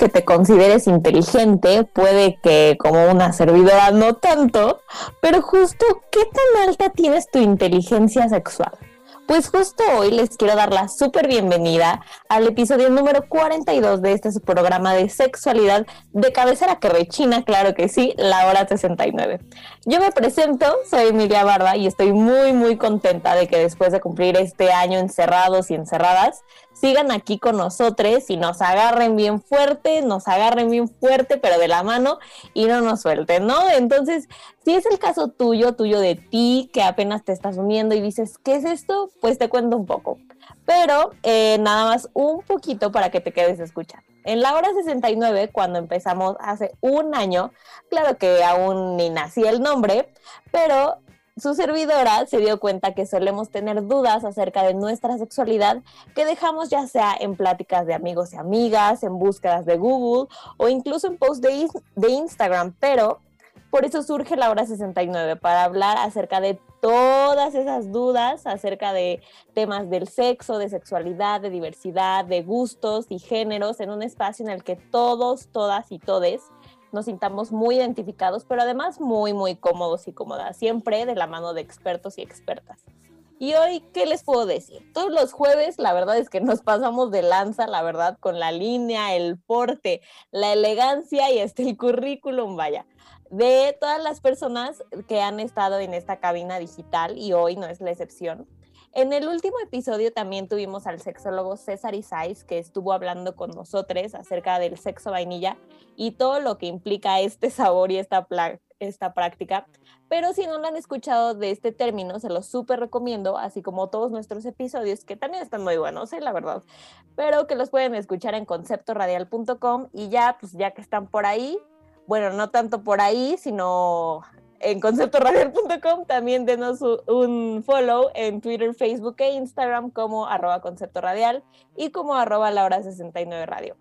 Que te consideres inteligente, puede que como una servidora no tanto, pero justo, ¿qué tan alta tienes tu inteligencia sexual? Pues justo hoy les quiero dar la súper bienvenida al episodio número 42 de este programa de sexualidad de cabecera que rechina, claro que sí, la hora 69. Yo me presento, soy Emilia Barba y estoy muy muy contenta de que después de cumplir este año encerrados y encerradas, sigan aquí con nosotros y nos agarren bien fuerte, nos agarren bien fuerte, pero de la mano y no nos suelten, ¿no? Entonces, si es el caso tuyo, tuyo de ti, que apenas te estás uniendo y dices, ¿qué es esto? Pues te cuento un poco. Pero eh, nada más un poquito para que te quedes a escuchar. En la hora 69, cuando empezamos hace un año, claro que aún ni nacía el nombre, pero su servidora se dio cuenta que solemos tener dudas acerca de nuestra sexualidad que dejamos ya sea en pláticas de amigos y amigas, en búsquedas de Google o incluso en posts de, Instagram, pero por eso surge la hora 69, para hablar acerca de todas esas dudas, acerca de temas del sexo, de sexualidad, de diversidad, de gustos y géneros, en un espacio en el que todos, todas y todes nos sintamos muy identificados, pero además muy, muy cómodos y cómodas, siempre de la mano de expertos y expertas. Y hoy, ¿qué les puedo decir? Todos los jueves, la verdad es que nos pasamos de lanza, la verdad, con la línea, el porte, la elegancia y este el currículum, vaya, de todas las personas que han estado en esta cabina digital y hoy no es la excepción. En el último episodio también tuvimos al sexólogo César Isais, que estuvo hablando con nosotros acerca del sexo vainilla y todo lo que implica este sabor y esta, esta práctica. Pero si no lo han escuchado de este término, se los súper recomiendo, así como todos nuestros episodios, que también están muy buenos, ¿eh? la verdad, pero que los pueden escuchar en conceptoradial.com y ya, pues ya que están por ahí, bueno, no tanto por ahí, sino en conceptoradial.com. También denos un follow en Twitter, Facebook e Instagram como arroba concepto radial y como arroba la hora 69 radio.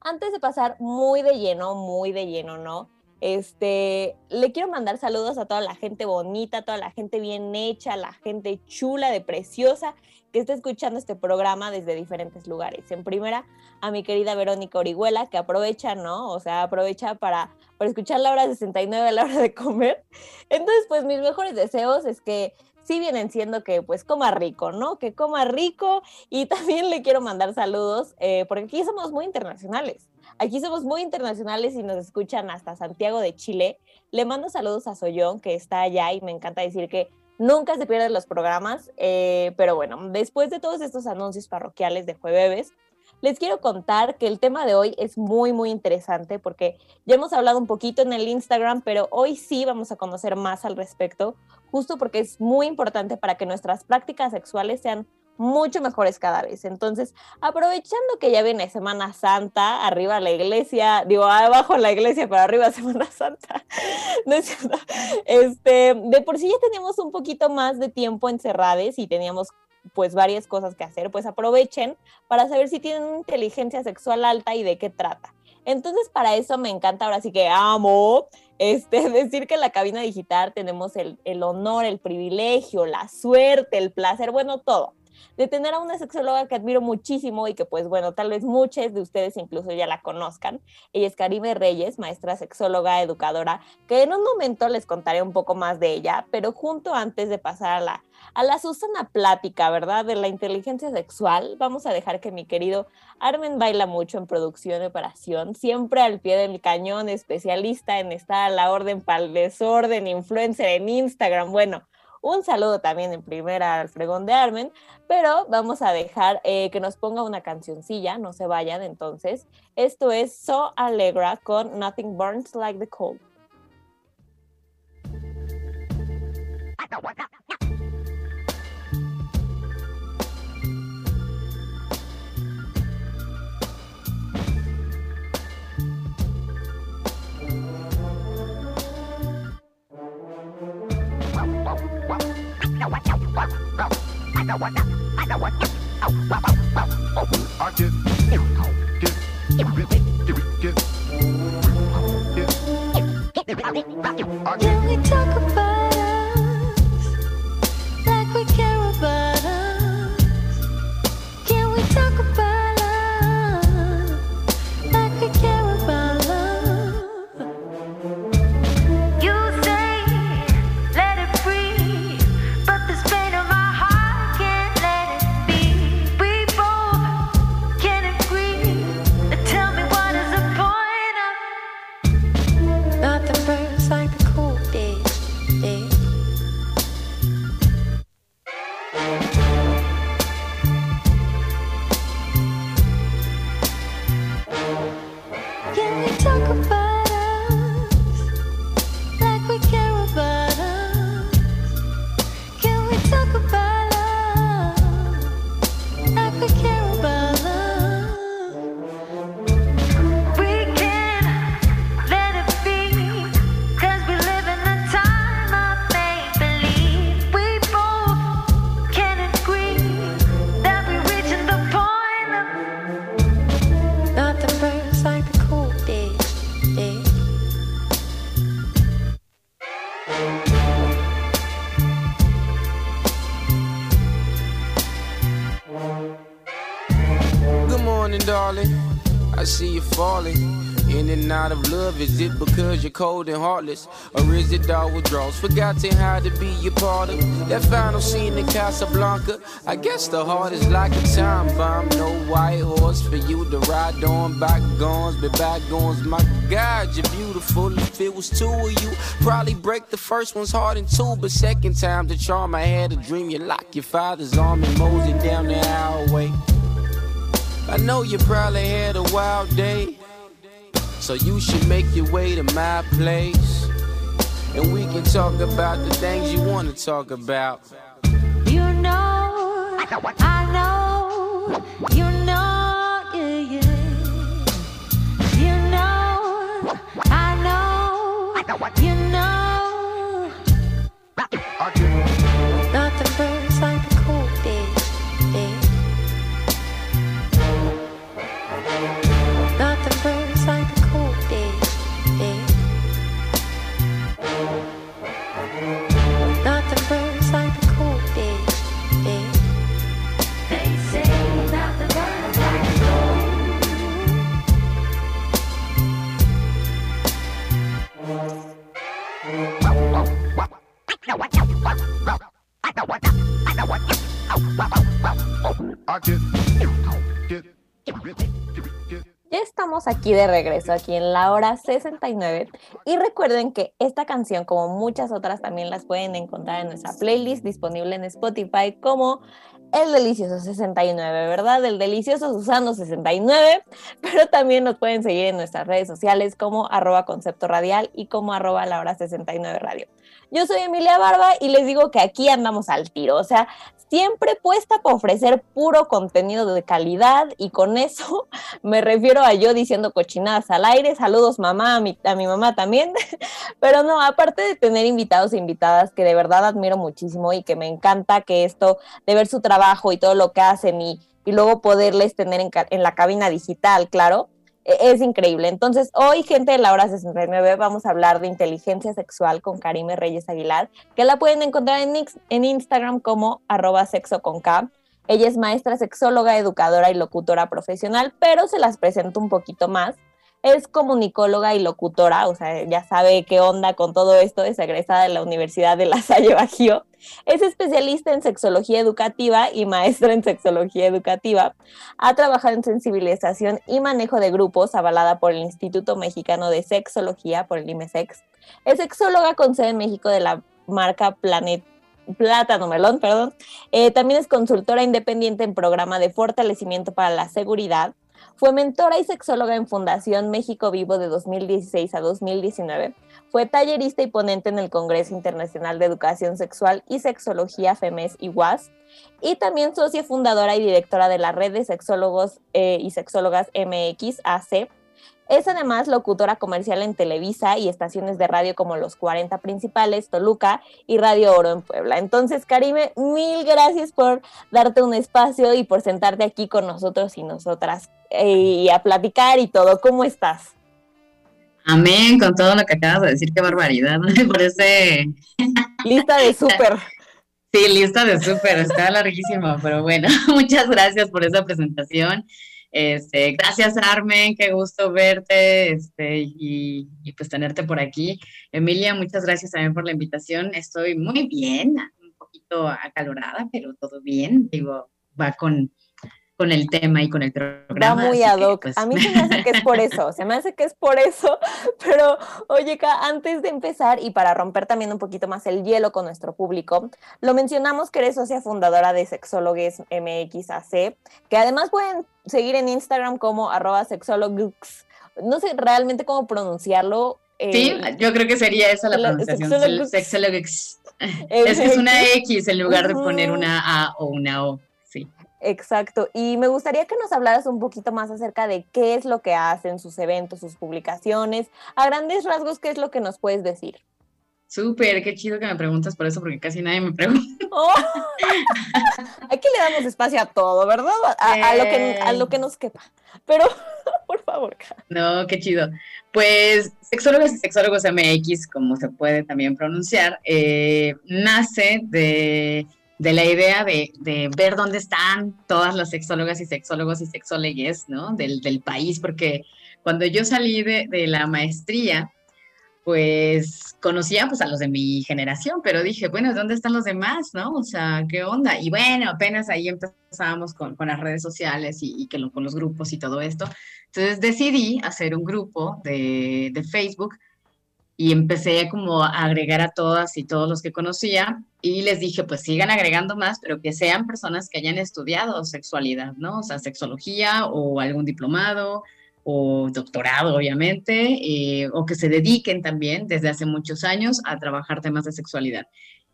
Antes de pasar muy de lleno, muy de lleno, ¿no? Este, le quiero mandar saludos a toda la gente bonita, toda la gente bien hecha, la gente chula, de preciosa que está escuchando este programa desde diferentes lugares. En primera, a mi querida Verónica Orihuela, que aprovecha, ¿no? O sea, aprovecha para, para escuchar la hora 69 a la hora de comer. Entonces, pues mis mejores deseos es que sí vienen siendo que pues coma rico, ¿no? Que coma rico y también le quiero mandar saludos eh, porque aquí somos muy internacionales. Aquí somos muy internacionales y nos escuchan hasta Santiago de Chile. Le mando saludos a Soyón, que está allá y me encanta decir que nunca se pierden los programas. Eh, pero bueno, después de todos estos anuncios parroquiales de jueves, les quiero contar que el tema de hoy es muy, muy interesante porque ya hemos hablado un poquito en el Instagram, pero hoy sí vamos a conocer más al respecto, justo porque es muy importante para que nuestras prácticas sexuales sean mucho mejores cada vez. Entonces, aprovechando que ya viene Semana Santa, arriba la iglesia, digo, abajo la iglesia, pero arriba Semana Santa, ¿no es cierto? Este, de por sí ya teníamos un poquito más de tiempo encerrados y teníamos pues varias cosas que hacer, pues aprovechen para saber si tienen inteligencia sexual alta y de qué trata. Entonces, para eso me encanta, ahora sí que amo, este, decir que en la cabina digital tenemos el, el honor, el privilegio, la suerte, el placer, bueno, todo de tener a una sexóloga que admiro muchísimo y que pues bueno, tal vez muchos de ustedes incluso ya la conozcan. Ella es Karime Reyes, maestra sexóloga, educadora, que en un momento les contaré un poco más de ella, pero junto antes de pasar a la, a la Susana plática, ¿verdad? De la inteligencia sexual, vamos a dejar que mi querido Armen baila mucho en producción y operación, siempre al pie del cañón, especialista en estar a la orden para el desorden, influencer en Instagram, bueno, un saludo también en primera al fregón de Armen, pero vamos a dejar eh, que nos ponga una cancioncilla, no se vayan entonces. Esto es So Alegra con Nothing Burns Like the Cold. I don't want to. I don't want to. Oh, wow, wow. Morning, darling. I see you falling. In and out of love, is it because you're cold and heartless? Or is it all withdrawals? Forgotten how to be a part of that final scene in Casablanca. I guess the heart is like a time bomb. No white horse for you to ride on. Bygones, be bygones. My God, you're beautiful. If it was two of you, probably break the first one's heart in two. But second time, the charm I had a dream. You lock your father's arm and mosey down the highway. I know you probably had a wild day. So you should make your way to my place. And we can talk about the things you want to talk about. You know, I know, you know, Ya estamos aquí de regreso, aquí en la hora 69. Y recuerden que esta canción, como muchas otras, también las pueden encontrar en nuestra playlist disponible en Spotify como El Delicioso 69, ¿verdad? El Delicioso Susano 69. Pero también nos pueden seguir en nuestras redes sociales como arroba concepto radial y como arroba la hora 69 radio. Yo soy Emilia Barba y les digo que aquí andamos al tiro. O sea, siempre puesta para ofrecer puro contenido de calidad y con eso me refiero a yo diciendo cochinadas al aire, saludos mamá, a mi, a mi mamá también, pero no, aparte de tener invitados e invitadas que de verdad admiro muchísimo y que me encanta que esto de ver su trabajo y todo lo que hacen y, y luego poderles tener en, en la cabina digital, claro, es increíble. Entonces, hoy, gente de la hora 69, vamos a hablar de inteligencia sexual con Karime Reyes Aguilar, que la pueden encontrar en, Instagram como arroba sexo con. Ella es maestra sexóloga, educadora y locutora profesional, pero se las presento un poquito más. Es comunicóloga y locutora, o sea, ya sabe qué onda con todo esto, es egresada de la Universidad de La Salle Bajío. Es especialista en sexología educativa y maestra en sexología educativa. Ha trabajado en sensibilización y manejo de grupos, avalada por el Instituto Mexicano de Sexología, por el IMESEX. Es sexóloga con sede en México de la marca Planet Plátano Melón, perdón. Eh, también es consultora independiente en programa de fortalecimiento para la seguridad. Fue mentora y sexóloga en Fundación México Vivo de 2016 a 2019. Fue tallerista y ponente en el Congreso Internacional de Educación Sexual y Sexología FEMES y UAS. Y también socia fundadora y directora de la Red de Sexólogos eh, y Sexólogas MX AC. Es además locutora comercial en Televisa y estaciones de radio como Los 40 Principales, Toluca y Radio Oro en Puebla. Entonces, Karime, mil gracias por darte un espacio y por sentarte aquí con nosotros y nosotras eh, y a platicar y todo. ¿Cómo estás? Amén, con todo lo que acabas de decir, qué barbaridad. Por ese. Lista de súper. Sí, lista de súper, está larguísimo, pero bueno, muchas gracias por esa presentación. Este, gracias Armen, qué gusto verte este, y, y, pues tenerte por aquí. Emilia, muchas gracias también por la invitación. Estoy muy bien, un poquito acalorada, pero todo bien. Digo, va con, con el tema y con el programa. Va muy ad hoc. Pues... A mí se me hace que es por eso, se me hace que es por eso, pero oye, antes de empezar y para romper también un poquito más el hielo con nuestro público, lo mencionamos que eres socia fundadora de Sexólogues MXAC, que además pueden seguir en Instagram como arroba. No sé realmente cómo pronunciarlo. Eh, sí, yo creo que sería esa la pronunciación. Sexólogux. Es que es una X en lugar de poner una A o una O. Exacto. Y me gustaría que nos hablaras un poquito más acerca de qué es lo que hacen, sus eventos, sus publicaciones. A grandes rasgos, ¿qué es lo que nos puedes decir? Súper, qué chido que me preguntas por eso, porque casi nadie me pregunta. Oh. Aquí le damos espacio a todo, ¿verdad? A, a, lo que, a lo que nos quepa. Pero, por favor. No, qué chido. Pues Sexólogos y Sexólogos MX, como se puede también pronunciar, eh, nace de de la idea de, de, ver dónde están todas las sexólogas y sexólogos y sexólogues, ¿no? Del, país, porque cuando yo salí de, la maestría, pues conocía pues a los de mi generación, pero dije, bueno, ¿dónde están los demás, no? O sea, ¿qué onda? Y bueno, apenas ahí empezábamos con, con las redes sociales y, con los grupos y todo esto. Entonces decidí hacer un grupo de, de Facebook y empecé como a agregar a todas y todos los que conocía y les dije, pues sigan agregando más, pero que sean personas que hayan estudiado sexualidad, ¿no? O sea, sexología o algún diplomado o doctorado, obviamente, eh, o que se dediquen también desde hace muchos años a trabajar temas de sexualidad.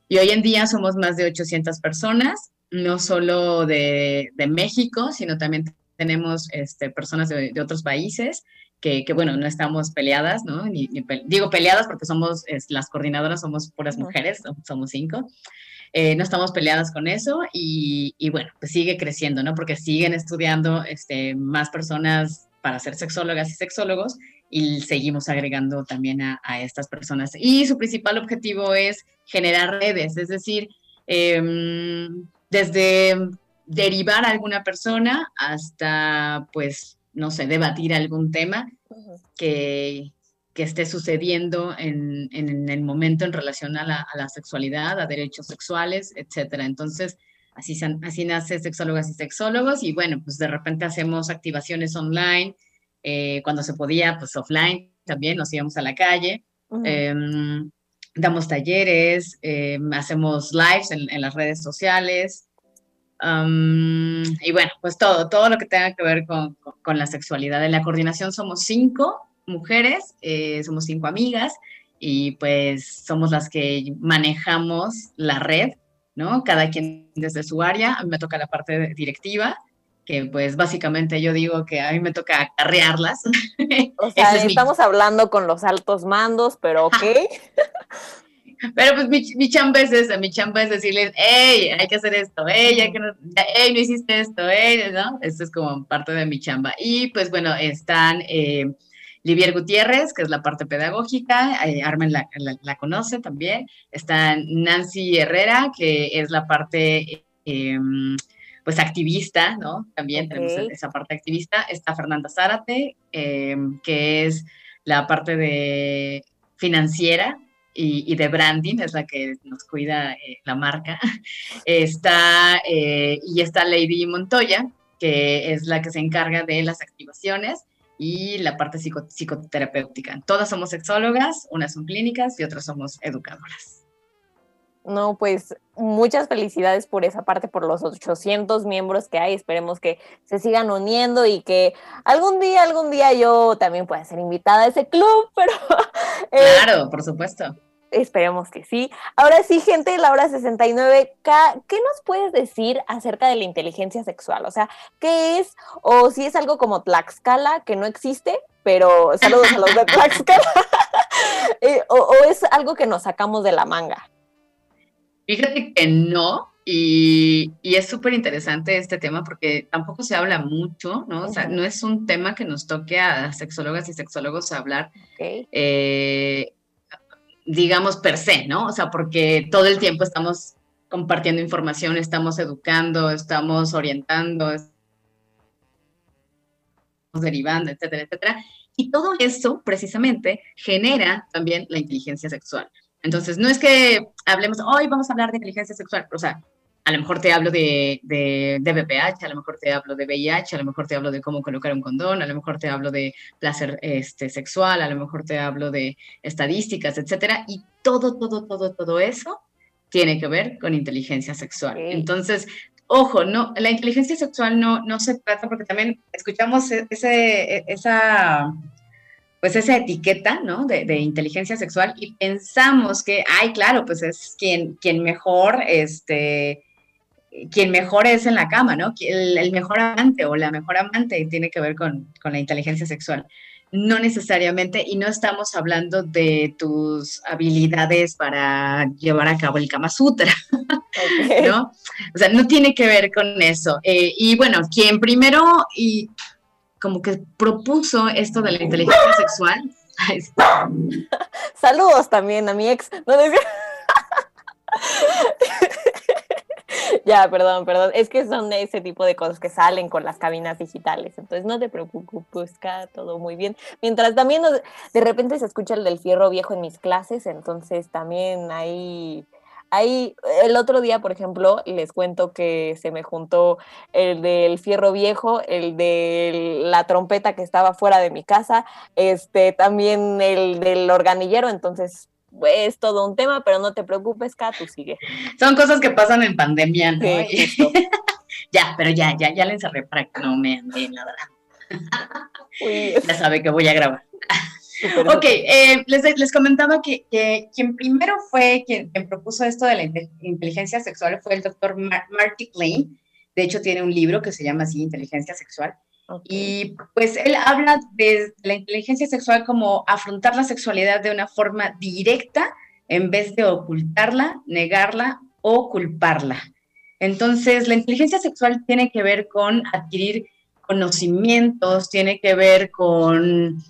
Y hoy en día somos más de 800 personas, no solo de, de México, sino también tenemos este, personas de, de otros países que, que, bueno, no estamos peleadas, ¿no? Ni, ni pe digo peleadas porque somos, es, las coordinadoras somos puras mujeres, somos cinco. Eh, no estamos peleadas con eso y, y, bueno, pues sigue creciendo, ¿no? Porque siguen estudiando este, más personas para ser sexólogas y sexólogos y seguimos agregando también a, a estas personas. Y su principal objetivo es generar redes, es decir, eh, desde derivar a alguna persona hasta, pues, no sé, debatir algún tema que, que esté sucediendo en, en, el momento en relación a la, a la, sexualidad, a derechos sexuales, etcétera. Entonces, así, así nace Sexólogas y Sexólogos y bueno, pues de repente hacemos activaciones online, eh, cuando se podía, pues offline también, nos íbamos a la calle. Uh -huh. eh, damos talleres, eh, hacemos lives en, en, las redes sociales, Um, y bueno, pues todo, todo lo que tenga que ver con, con, con la sexualidad. En la coordinación somos cinco mujeres, eh, somos cinco amigas y pues somos las que manejamos la red, ¿no? Cada quien desde su área. A mí me toca la parte directiva, que pues básicamente yo digo que a mí me toca acarrearlas. O sea, estamos mi... hablando con los altos mandos, pero ok. Pero pues mi, mi chamba es esa, mi chamba es decirles, hey, hay que hacer esto, hey, hay que no, hey, no hiciste esto, hey, ¿no? Esto es como parte de mi chamba. Y pues bueno, están eh, Livier Gutiérrez, que es la parte pedagógica, eh, Armen la, la, la, conoce también, está Nancy Herrera, que es la parte... Eh, pues activista, ¿no? También okay. tenemos esa parte activista. Está Fernanda Zárate, eh, que es la parte de financiera, y, de branding, es la que nos cuida eh, la marca. Está, eh, y está Lady Montoya, que es la que se encarga de las activaciones y la parte psico psicoterapéutica. Todas somos sexólogas, unas son clínicas y otras somos educadoras. No, pues muchas felicidades por esa parte, por los 800 miembros que hay. Esperemos que se sigan uniendo y que algún día, algún día yo también pueda ser invitada a ese club, pero... Eh, claro, por supuesto. Esperemos que sí. Ahora sí, gente de la hora 69, ¿qué nos puedes decir acerca de la inteligencia sexual? O sea, ¿qué es? O si es algo como Tlaxcala, que no existe, pero saludos a los de Tlaxcala. Eh, o, o es algo que nos sacamos de la manga. Fíjate que no, y, y es súper interesante este tema porque tampoco se habla mucho, ¿no? O sea, no es un tema que nos toque a sexólogas y sexólogos hablar, eh, digamos, per se, ¿no? O sea, porque todo el tiempo estamos compartiendo información, estamos educando, estamos orientando, estamos derivando, etcétera, etcétera. Y todo eso precisamente genera también la inteligencia sexual. Entonces, no es que hablemos, hoy vamos a hablar de inteligencia sexual, o sea, a lo mejor te hablo de, de, de BPH, a lo mejor te hablo de VIH, a lo mejor te hablo de cómo colocar un condón, a lo mejor te hablo de placer este, sexual, a lo mejor te hablo de estadísticas, etcétera. Y todo, todo, todo, todo eso tiene que ver con inteligencia sexual. Entonces, ojo, no, la inteligencia sexual no, no se trata, porque también escuchamos e- ese, e- esa, pues esa etiqueta, ¿no? De, de inteligencia sexual y pensamos que, ay, claro, pues es quien, quien mejor, este, quien mejor es en la cama, ¿no? El, el mejor amante o la mejor amante tiene que ver con, con la inteligencia sexual. No necesariamente, y no estamos hablando de tus habilidades para llevar a cabo el Kama Sutra, Ok. ¿no? O sea, no tiene que ver con eso. Eh, y bueno, quien primero y como que propuso esto de la inteligencia sexual, Saludos también a mi ex. No, es- ya, perdón, perdón. Es que son ese tipo de cosas que salen con las cabinas digitales. Entonces no te preocupes, está todo muy bien. Mientras también de repente se escucha el del fierro viejo en mis clases, entonces también ahí... Ahí, el otro día, por ejemplo, les cuento que se me juntó el del fierro viejo, el de la trompeta que estaba fuera de mi casa, este, también el del organillero, entonces es todo un tema, pero no te preocupes, Kat, tú sigue. son cosas que pasan en pandemia, ¿no? Sí, ya, pero ya, ya, ya le encerré para que no me ande ladrando. Uy, Ya sabe que voy a grabar. Ok, eh, les, les comentaba que, que quien primero fue quien, quien propuso esto de la inte- inteligencia sexual fue el doctor Marty Klein. De hecho, tiene un libro que se llama así, Inteligencia Sexual. Ok. Y pues él habla de la inteligencia sexual como afrontar la sexualidad de una forma directa en vez de ocultarla, negarla o culparla. Entonces, la inteligencia sexual tiene que ver con adquirir conocimientos, tiene que ver con,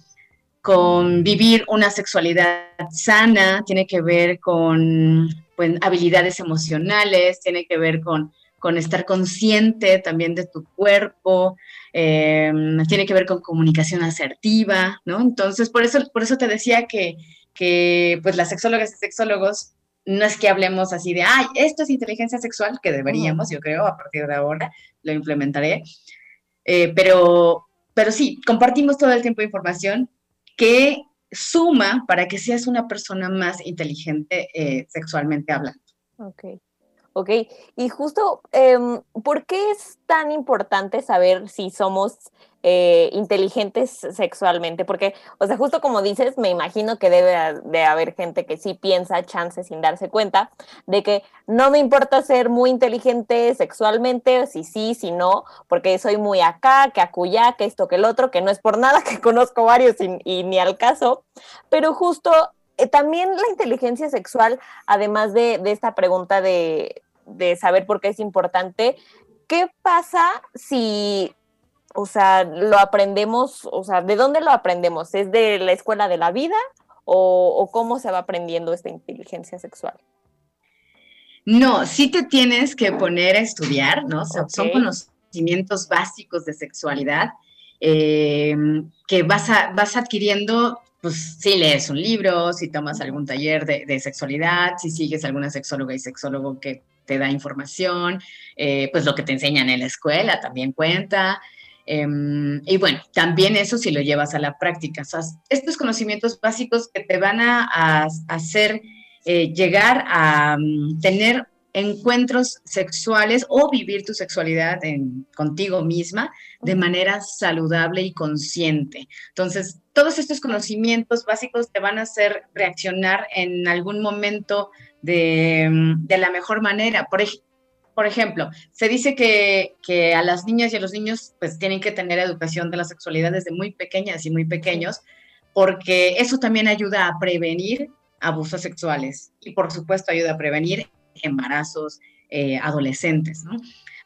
con vivir una sexualidad sana, tiene que ver con pues, habilidades emocionales, tiene que ver con, con estar consciente también de tu cuerpo, eh, tiene que ver con comunicación asertiva, ¿no? Entonces, por eso, por eso te decía que, que pues las sexólogas y sexólogos no es que hablemos así de, ay, esto es inteligencia sexual, que deberíamos, yo creo, a partir de ahora lo implementaré, eh, pero, pero sí, compartimos todo el tiempo información que suma para que seas una persona más inteligente eh, sexualmente hablando. Ok. Ok, y justo, em, ¿por qué es tan importante saber si somos eh, inteligentes sexualmente? Porque, o sea, justo como dices, me imagino que debe de haber gente que sí piensa, chance sin darse cuenta, de que no me importa ser muy inteligente sexualmente, si sí, si no, porque soy muy acá, que acullá, que esto, que el otro, que no es por nada, que conozco varios y, y ni al caso, pero justo eh, también la inteligencia sexual, además de, de esta pregunta de, de saber por qué es importante, ¿qué pasa si, o sea, lo aprendemos, o sea, ¿de dónde lo aprendemos? ¿Es de la escuela de la vida o, o cómo se va aprendiendo esta inteligencia sexual? No, sí te tienes que poner a estudiar, ¿no? Son conocimientos básicos de sexualidad eh, que vas, a, vas adquiriendo, pues si lees un libro, si tomas algún taller de, de sexualidad, si sigues alguna sexóloga y sexólogo que te da información, eh, pues lo que te enseñan en la escuela también cuenta. Em, y bueno, también eso si lo llevas a la práctica. O sea, estos conocimientos básicos que te van a, a hacer eh, llegar a mm, tener encuentros sexuales o vivir tu sexualidad en, contigo misma de manera saludable y consciente. Entonces, todos estos conocimientos básicos te van a hacer reaccionar en algún momento de, mm, de la mejor manera. Por, ej- por ejemplo, se dice que, que a las niñas y a los niños pues tienen que tener educación de la sexualidad desde muy pequeñas y muy pequeños, porque eso también ayuda a prevenir abusos sexuales y por supuesto ayuda a prevenir embarazos eh, adolescentes, ¿no?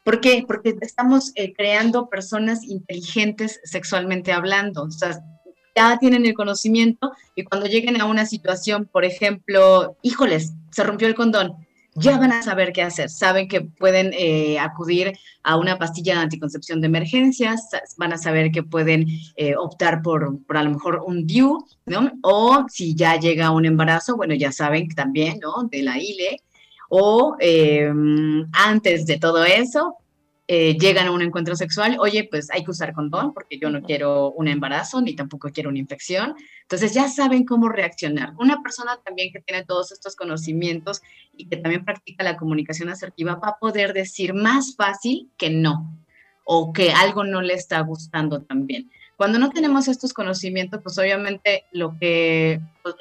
¿Por qué? Porque estamos eh, creando personas inteligentes sexualmente hablando, o sea, ya tienen el conocimiento y cuando lleguen a una situación, por ejemplo, híjoles, se rompió el condón, ya van a saber qué hacer. Saben que pueden eh, acudir a una pastilla de anticoncepción de emergencias, van a saber que pueden eh, optar por, por, a lo mejor un DIU, ¿no? O si ya llega un embarazo, bueno, ya saben también, ¿no? De la ILE. O eh, antes de todo eso, eh, llegan a un encuentro sexual, oye, pues hay que usar condón porque yo no quiero un embarazo ni tampoco quiero una infección. Entonces ya saben cómo reaccionar. Una persona también que tiene todos estos conocimientos y que también practica la comunicación asertiva va a poder decir más fácil que no o que algo no le está gustando también. Cuando no tenemos estos conocimientos, pues obviamente lo que pues,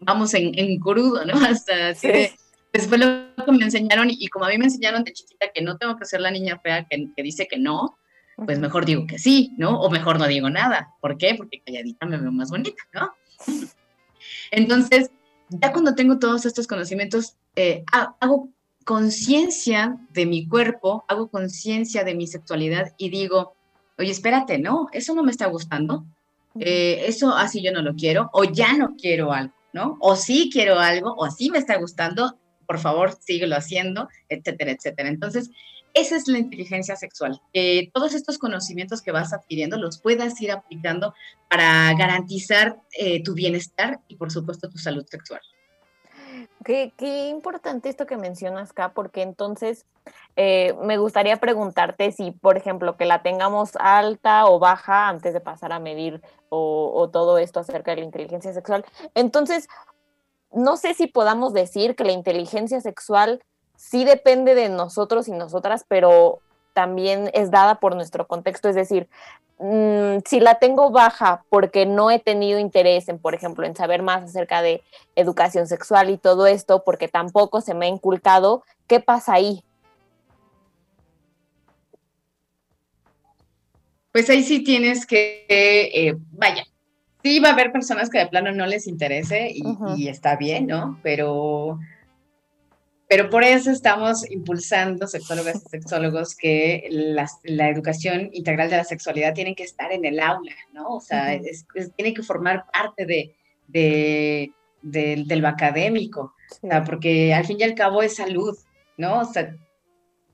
vamos en, en, crudo, ¿no? Hasta así sí. de, pues fue lo que me enseñaron y, y, como a mí me enseñaron de chiquita que no tengo que ser la niña fea que, que dice que no, pues mejor digo que sí, ¿no? O mejor no digo nada. ¿Por qué? Porque calladita me veo más bonita, ¿no? Entonces, ya cuando tengo todos estos conocimientos, eh, hago conciencia de mi cuerpo, hago conciencia de mi sexualidad y digo, oye, espérate, ¿no? Eso no me está gustando. Eh, eso así yo no lo quiero, o ya no quiero algo, ¿no? O sí quiero algo, o sí me está gustando, por favor, síguelo haciendo, etcétera, etcétera. Entonces, esa es la inteligencia sexual. Todos estos conocimientos que vas adquiriendo los puedas ir aplicando para garantizar eh, tu bienestar y, por supuesto, tu salud sexual. Qué, qué importante esto que mencionas acá, porque entonces eh, me gustaría preguntarte si, por ejemplo, que la tengamos alta o baja antes de pasar a medir o, o todo esto acerca de la inteligencia sexual. Entonces, no sé si podamos decir que la inteligencia sexual sí depende de nosotros y nosotras, pero también es dada por nuestro contexto. Es decir, mmm, si la tengo baja porque no he tenido interés en, por ejemplo, en saber más acerca de educación sexual y todo esto, porque tampoco se me ha inculcado, ¿qué pasa ahí? Pues ahí sí tienes que, eh, vaya, sí va a haber personas que de plano no les interese y, uh -huh. y está bien, ¿no? Pero, pero por eso estamos impulsando, sexólogas y sexólogos, que la, la, educación integral de la sexualidad tiene que estar en el aula, ¿no? O sea, uh -huh. es, es, tiene que formar parte de, de, de, de lo académico, sí. o sea, porque al fin y al cabo es salud, ¿no? O sea,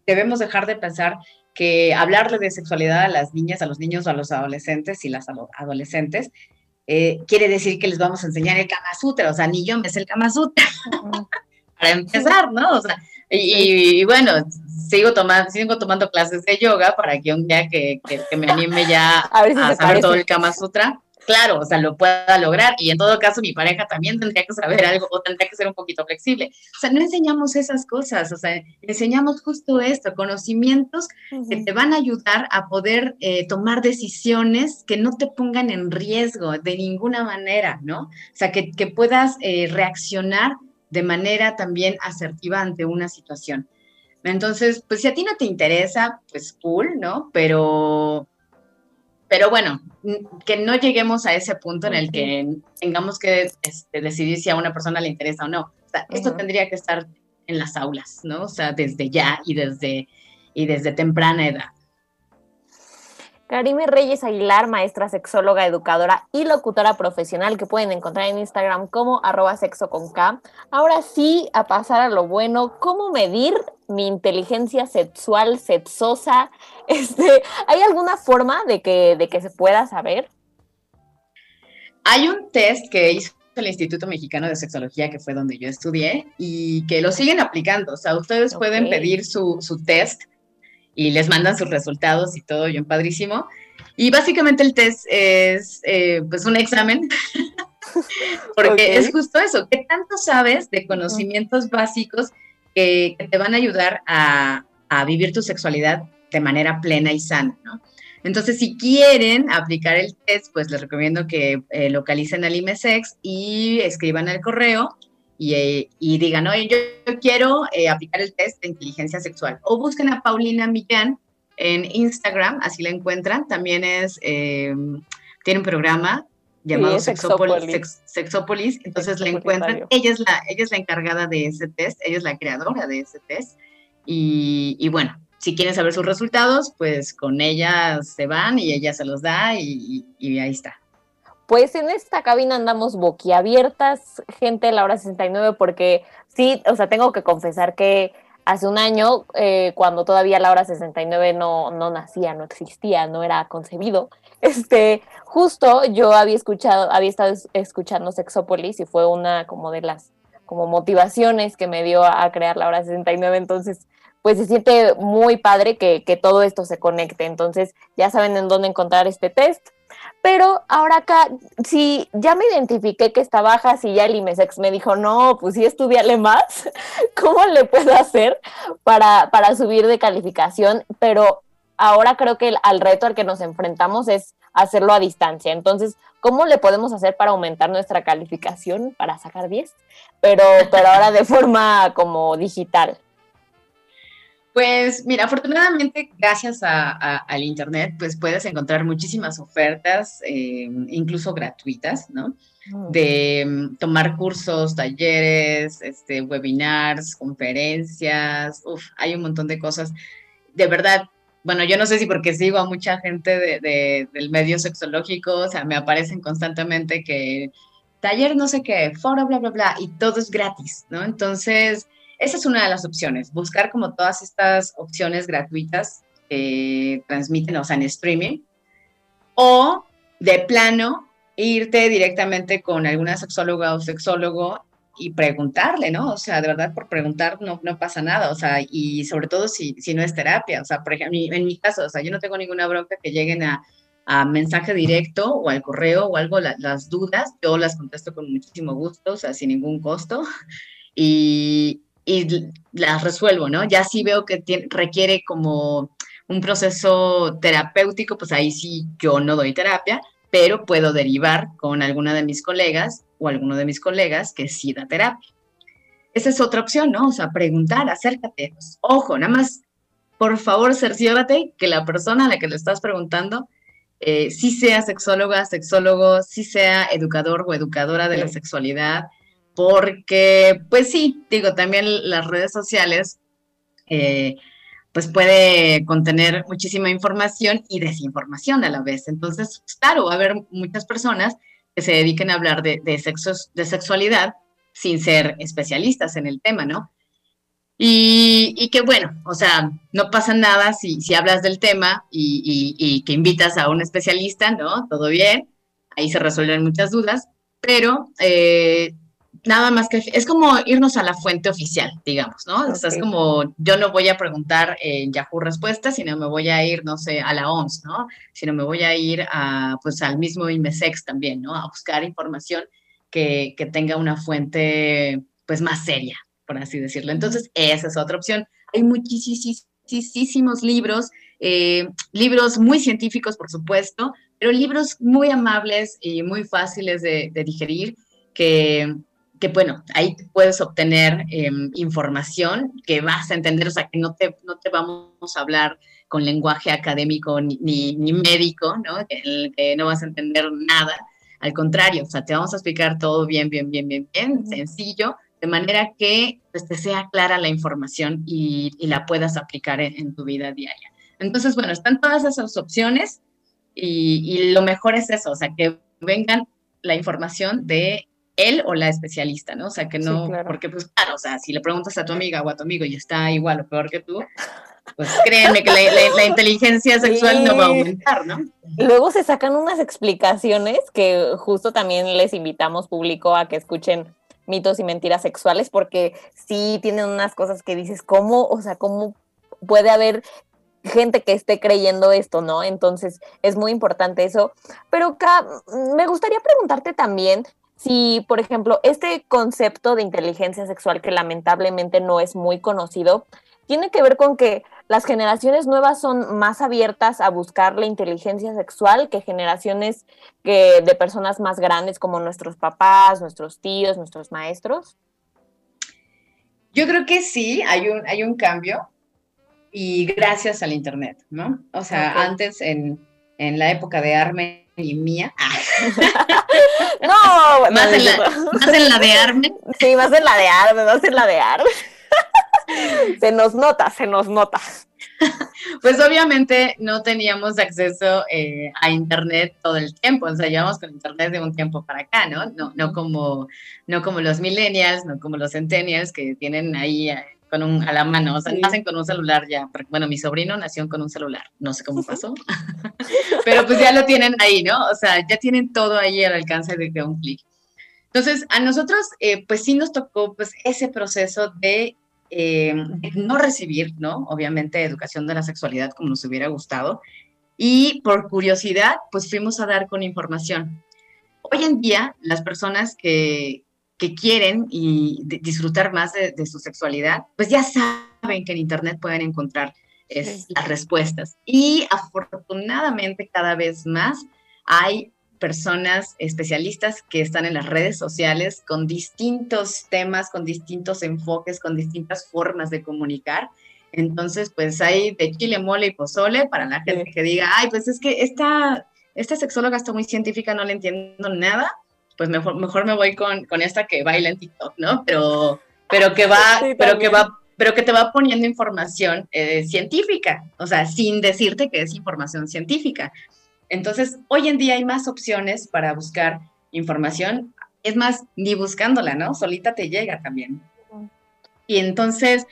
debemos dejar de pensar que hablarle de sexualidad a las niñas, a los niños, a los adolescentes y las adolescentes eh, quiere decir que les vamos a enseñar el Kama Sutra, o sea, ni yo me sé el Kama Sutra, para empezar, ¿no? O sea, y, y, bueno, sigo tomando, sigo tomando clases de yoga para que un día que, que, que me anime ya a, si a saber parece. todo el Kama Sutra, claro, o sea, lo pueda lograr. Y en todo caso, mi pareja también tendría que saber algo o tendría que ser un poquito flexible. O sea, no enseñamos esas cosas, o sea, enseñamos justo esto, conocimientos uh -huh. que te van a ayudar a poder eh, tomar decisiones que no te pongan en riesgo de ninguna manera, ¿no? O sea, que, que puedas eh, reaccionar de manera también asertiva ante una situación. Entonces, pues si a ti no te interesa, pues cool, ¿no? Pero pero bueno, que no lleguemos a ese punto en el que tengamos que este, decidir si a una persona le interesa o no. O sea, uh -huh. esto tendría que estar en las aulas, ¿no? O sea, desde ya y desde, y desde temprana edad. Karime Reyes Aguilar, maestra sexóloga, educadora y locutora profesional que pueden encontrar en Instagram como arroba sexo con K. Ahora sí, a pasar a lo bueno, ¿cómo medir mi inteligencia sexual, sexosa? Este, ¿Hay alguna forma de que, de que se pueda saber? Hay un test que hizo el Instituto Mexicano de Sexología, que fue donde yo estudié, y que lo siguen aplicando. O sea, ustedes okay. pueden pedir su, su test y les mandan sus resultados y todo, bien padrísimo. Y básicamente el test es eh, pues un examen, porque okay. es justo eso, ¿qué tanto sabes de conocimientos básicos que, que, te van a ayudar a, a, vivir tu sexualidad de manera plena y sana, ¿no? Entonces, si quieren aplicar el test, pues les recomiendo que eh, localicen al IMESEX y escriban el correo y, eh, y digan, oye, yo, yo quiero eh, aplicar el test de inteligencia sexual. O busquen a Paulina Millán en Instagram, así la encuentran. También es, eh, tiene un programa llamado es Sexópolis, Sexópolis. Sex- Sexópolis. Entonces la encuentran. Ella es la, ella es la encargada de ese test, ella es la creadora de ese test. Y, y bueno, si quieren saber sus resultados, pues con ella se van y ella se los da y, y- y ahí está. Pues en esta cabina andamos boquiabiertas, gente de la hora 69, porque sí, o sea, tengo que confesar que hace un año, eh, cuando todavía la hora 69 no, no nacía, no existía, no era concebido, este, justo yo había escuchado, había estado es- escuchando Sexópolis y fue una como de las como motivaciones que me dio a crear la hora 69, entonces pues se siente muy padre que, que todo esto se conecte, entonces ya saben en dónde encontrar este test. Pero ahora acá, si ya me identifiqué que está baja, si ya el IMESEX me dijo, no, pues sí, estudiale más, ¿cómo le puedo hacer para, para subir de calificación? Pero ahora creo que el- al reto al que nos enfrentamos es hacerlo a distancia. Entonces, ¿cómo le podemos hacer para aumentar nuestra calificación para sacar 10? Pero, pero ahora de forma como digital. Pues mira, afortunadamente, gracias a- a- al Internet, pues puedes encontrar muchísimas ofertas, eh, incluso gratuitas, ¿no? De mm, tomar cursos, talleres, este, webinars, conferencias, uf, hay un montón de cosas. De verdad, bueno, yo no sé si porque sigo a mucha gente de- de- del medio sexológico, o sea, me aparecen constantemente que taller no sé qué, foro, bla, bla, bla, y todo es gratis, ¿no? Entonces, esa es una de las opciones, buscar como todas estas opciones gratuitas que transmiten, o sea, en streaming, o de plano irte directamente con alguna sexóloga o sexólogo y preguntarle, ¿no? O sea, de verdad, por preguntar no, no pasa nada, o sea, y sobre todo si, si no es terapia, o sea, por ejemplo, en mi caso, o sea, yo no tengo ninguna bronca que lleguen a, a mensaje directo o al correo o algo, la- las dudas, yo las contesto con muchísimo gusto, o sea, sin ningún costo, y, y las resuelvo, ¿no? Ya si veo que tiene- requiere como un proceso terapéutico, pues ahí sí yo no doy terapia, pero puedo derivar con alguna de mis colegas o alguno de mis colegas que sí da terapia. Esa es otra opción, ¿no? O sea, preguntar, acércate. Pues, ojo, nada más, por favor, cerciórate que la persona a la que le estás preguntando eh, sí sea sexóloga, sexólogo, sí sea educador o educadora de la sexualidad, porque, pues sí, digo, también las redes sociales, eh, pues puede contener muchísima información y desinformación a la vez. Entonces, pues, claro, va a haber muchas personas que se dediquen a hablar de, de, sexos, de sexualidad sin ser especialistas en el tema, ¿no? Y, y, que bueno, o sea, no pasa nada si, si hablas del tema y, y, y, que invitas a un especialista, ¿no? Todo bien, ahí se resuelven muchas dudas, pero eh, nada más que es como irnos a la fuente oficial, digamos, ¿no? Okay. O sea, es como yo no voy a preguntar en Yahoo Respuestas, sino me voy a ir, no sé, a la OMS, ¿no? Sino me voy a ir a, pues, al mismo IMESEX también, ¿no? A buscar información que, que tenga una fuente, pues, más seria, por así decirlo. Entonces, esa es otra opción. Hay muchísimos libros, eh, libros muy científicos, por supuesto, pero libros muy amables y muy fáciles de, de digerir, que, que, bueno, ahí puedes obtener eh, información que vas a entender, o sea, que no te, no te vamos a hablar con lenguaje académico ni, ni, ni médico, ¿no? Que, el, que no vas a entender nada. Al contrario, o sea, te vamos a explicar todo bien, bien, bien, bien, bien, sencillo, de manera que pues, te sea clara la información y, y la puedas aplicar en, en, tu vida diaria. Entonces, bueno, están todas esas opciones y, y, lo mejor es eso, o sea, que vengan la información de él o la especialista, ¿no? O sea, que no, sí, claro. porque pues claro, o sea, si le preguntas a tu amiga o a tu amigo y está igual o peor que tú, pues créeme que la, la, la inteligencia sexual sí. no va a aumentar, ¿no? Luego se sacan unas explicaciones que justo también les invitamos público a que escuchen mitos y mentiras sexuales, porque sí tienen unas cosas que dices, ¿cómo? O sea, ¿cómo puede haber gente que esté creyendo esto, ¿no? Entonces es muy importante eso. Pero acá me gustaría preguntarte también si, por ejemplo, este concepto de inteligencia sexual que lamentablemente no es muy conocido, tiene que ver con que las generaciones nuevas son más abiertas a buscar la inteligencia sexual que generaciones que, de personas más grandes como nuestros papás, nuestros tíos, nuestros maestros. Yo creo que sí, hay un, hay un cambio y gracias al Internet, ¿no? O sea, antes en, en la época de Armen y mía, ah, No, bueno, más, en la, más en la de Armen, sí, más en la de Arme, más en la de Arme. se nos nota, se nos nota. pues obviamente no teníamos acceso eh, a Internet todo el tiempo, o sea, llevamos con Internet de un tiempo para acá, ¿no? No, no, como, no como los millennials, no como los centennials que tienen ahí eh, con un, a la mano, o sea, Sí. nacen con un celular ya, bueno, mi sobrino nació con un celular, no sé cómo pasó, pero pues ya lo tienen ahí, ¿no? O sea, ya tienen todo ahí al alcance de, de un clic. Entonces, a nosotros, eh, pues sí nos tocó pues ese proceso de eh, de no recibir, ¿no? Obviamente, educación de la sexualidad como nos hubiera gustado. Y por curiosidad, pues fuimos a dar con información. Hoy en día, las personas que, que quieren y di- disfrutar más de, de su sexualidad, pues ya saben que en Internet pueden encontrar es, Sí. las respuestas. Y afortunadamente, cada vez más hay personas especialistas que están en las redes sociales con distintos temas, con distintos enfoques, con distintas formas de comunicar. Entonces, pues hay de chile, mole y pozole para la gente Sí. que diga, ay, pues es que esta, esta sexóloga está muy científica, no le entiendo nada, pues mejor, mejor me voy con, con esta que baila en TikTok, ¿no? Pero, pero que va, Sí, pero que va pero que te va poniendo información eh, científica, o sea, sin decirte que es información científica. Entonces, hoy en día hay más opciones para buscar información. Es más, ni buscándola, ¿no? Solita te llega también. Y entonces,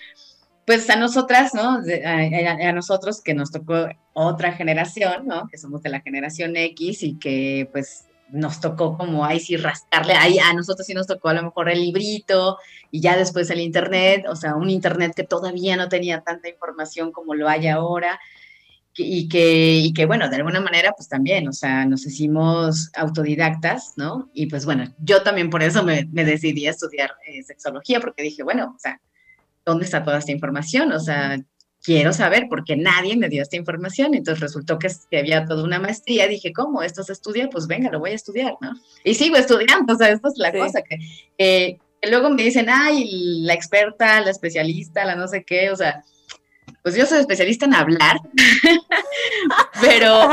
pues a nosotras, ¿no? A, a- a nosotros que nos tocó otra generación, ¿no? Que somos de la generación X y que pues nos tocó como ahí sí rascarle, ahí a nosotros sí nos tocó a lo mejor el librito y ya después el internet, o sea, un internet que todavía no tenía tanta información como lo hay ahora y que, y que bueno, de alguna manera pues también, o sea, nos hicimos autodidactas, ¿no? Y pues bueno, yo también por eso me, me decidí a estudiar eh, sexología, porque dije, bueno, o sea, ¿dónde está toda esta información? O sea, quiero saber porque nadie me dio esta información. Entonces resultó que, había toda una maestría. Dije, ¿cómo? ¿Esto se estudia? Pues venga, lo voy a estudiar, ¿no? Y sigo estudiando, o sea, esto es la Sí. cosa que, que- que luego me dicen, ay, la experta, la especialista, la no sé qué, o sea, pues yo soy especialista en hablar, pero,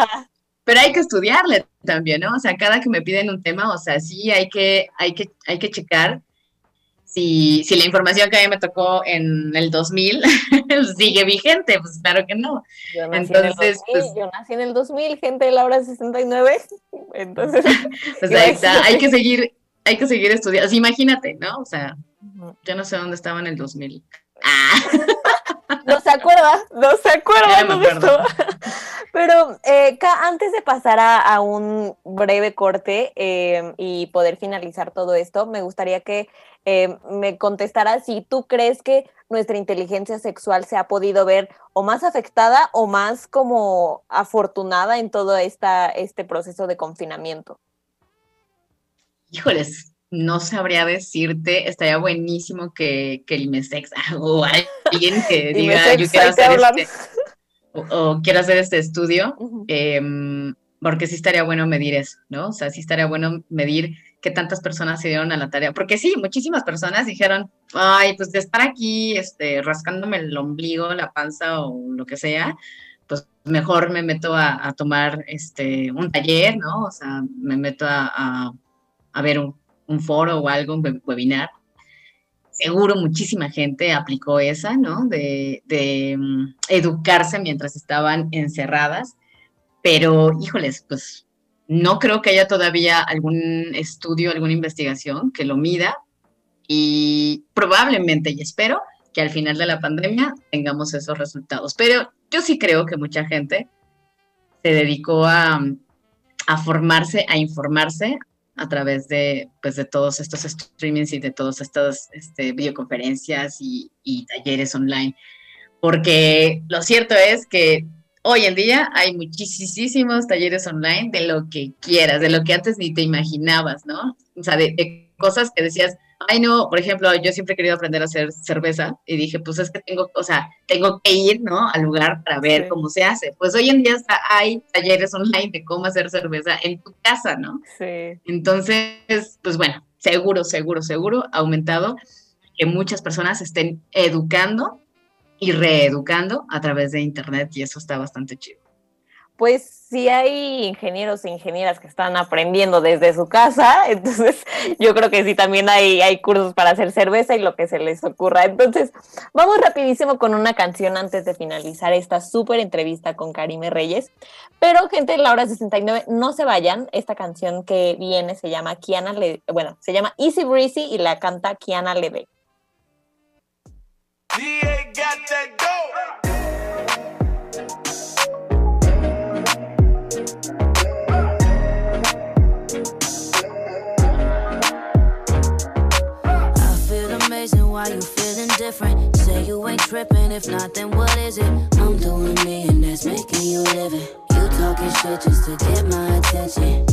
pero hay que estudiarle también, ¿no? O sea, cada que me piden un tema, o sea, sí hay que, hay que, hay que checar si, si la información que a mí me tocó en el 2000 sigue vigente, pues claro que no. Yo nací Entonces, en el 2000, pues- yo nací en el 2000, gente de la hora 69. Entonces, Pues ahí está, hay que seguir, hay que seguir estudiando. Imagínate, ¿no? O sea, yo no sé dónde estaba en el 2000. Ah, no se acuerda, no se acuerda no me acuerdo. Pero eh, antes de pasar a, a un breve corte eh, y poder finalizar todo esto, me gustaría que eh, me contestaras si tú crees que nuestra inteligencia sexual se ha podido ver o más afectada o más como afortunada en todo esta, este proceso de confinamiento. híjoles, no sabría decirte, estaría buenísimo que, que el IMESEX o alguien que diga, yo quiero hacer este, o, o quiero hacer este estudio, em, porque sí estaría bueno medir eso, ¿no? O sea, sí estaría bueno medir qué tantas personas se dieron a la tarea, porque sí, muchísimas personas dijeron, ay, pues de estar aquí, este, rascándome el ombligo, la panza o lo que sea, pues mejor me meto a, a tomar, este, un taller, ¿no? O sea, me meto a, a- a ver un, un foro o algo, un web- webinar. Seguro muchísima gente aplicó esa, ¿no? De, mm, educarse mientras estaban encerradas, pero híjoles, pues no creo que haya todavía algún estudio, alguna investigación que lo mida y probablemente, y espero, que al final de la pandemia tengamos esos resultados. Pero yo sí creo que mucha gente se dedicó a, a formarse, a informarse a través de, pues, de todos estos streamings y de todas estas este, videoconferencias y, talleres online. Porque lo cierto es que hoy en día hay muchísimos talleres online de lo que quieras, de lo que antes ni te imaginabas, ¿no? O sea, de cosas que decías, ay no, por ejemplo, yo siempre he querido aprender a hacer cerveza y dije, pues es que tengo, o sea, tengo que ir, ¿no? Al lugar para ver Sí. cómo se hace. Pues hoy en día hasta hay talleres online de cómo hacer cerveza en tu casa, ¿no? Sí. Entonces, pues bueno, seguro, seguro, seguro, ha aumentado. que muchas personas estén educando y reeducando a través de Internet y eso está bastante chido. Pues si hay ingenieros e ingenieras que están aprendiendo desde su casa, entonces yo creo que sí también hay, hay cursos para hacer cerveza y lo que se les ocurra. Entonces, vamos rapidísimo con una canción antes de finalizar esta súper entrevista con Karime Reyes. Pero, gente la hora 69, no se vayan. Esta canción que viene se llama Kiana Le bueno, se llama Easy Breezy y la canta Kiana Leve. DA why you feeling different. Say you ain't tripping, if not, then what is it? I'm doing me and that's making you living. You talking shit just to get my attention.